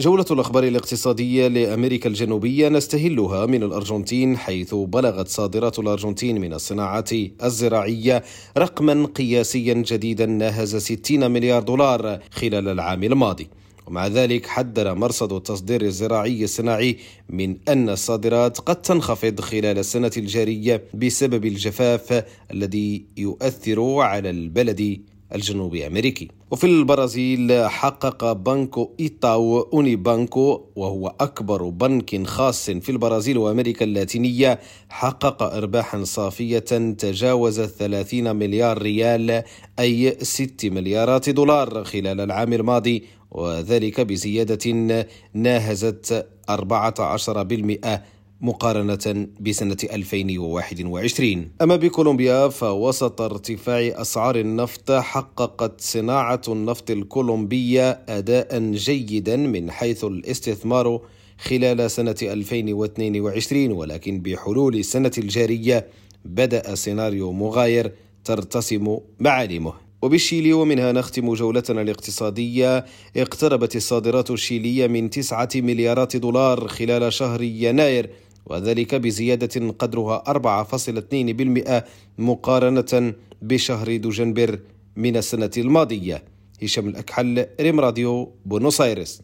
جولة الأخبار الاقتصادية لأمريكا الجنوبية نستهلها من الأرجنتين حيث بلغت صادرات الأرجنتين من الصناعات الزراعية رقما قياسيا جديدا ناهز 60 مليار دولار خلال العام الماضي. ومع ذلك حذر مرصد التصدير الزراعي الصناعي من أن الصادرات قد تنخفض خلال السنة الجارية بسبب الجفاف الذي يؤثر على البلد الجنوبي أمريكي. وفي البرازيل حقق بنكو إيتاو أوني بانكو وهو أكبر بنك خاص في البرازيل وأمريكا اللاتينية حقق أرباحا صافية تجاوزت 30 مليار ريال أي 6 مليارات دولار خلال العام الماضي. وذلك بزيادة ناهزت 14% مقارنة بسنة 2021 أما بكولومبيا فوسط ارتفاع أسعار النفط حققت صناعة النفط الكولومبية أداء جيدا من حيث الاستثمار خلال سنة 2022 ولكن بحلول السنة الجارية بدأ سيناريو مغاير ترتسم معالمه. وبالشيلي ومنها نختم جولتنا الاقتصادية. اقتربت الصادرات الشيلية من تسعة مليارات دولار خلال شهر يناير وذلك بزيادة قدرها 4.2% مقارنة بشهر دجنبر من السنة الماضية. هشام الأكحل ريم راديو بونوس آيرس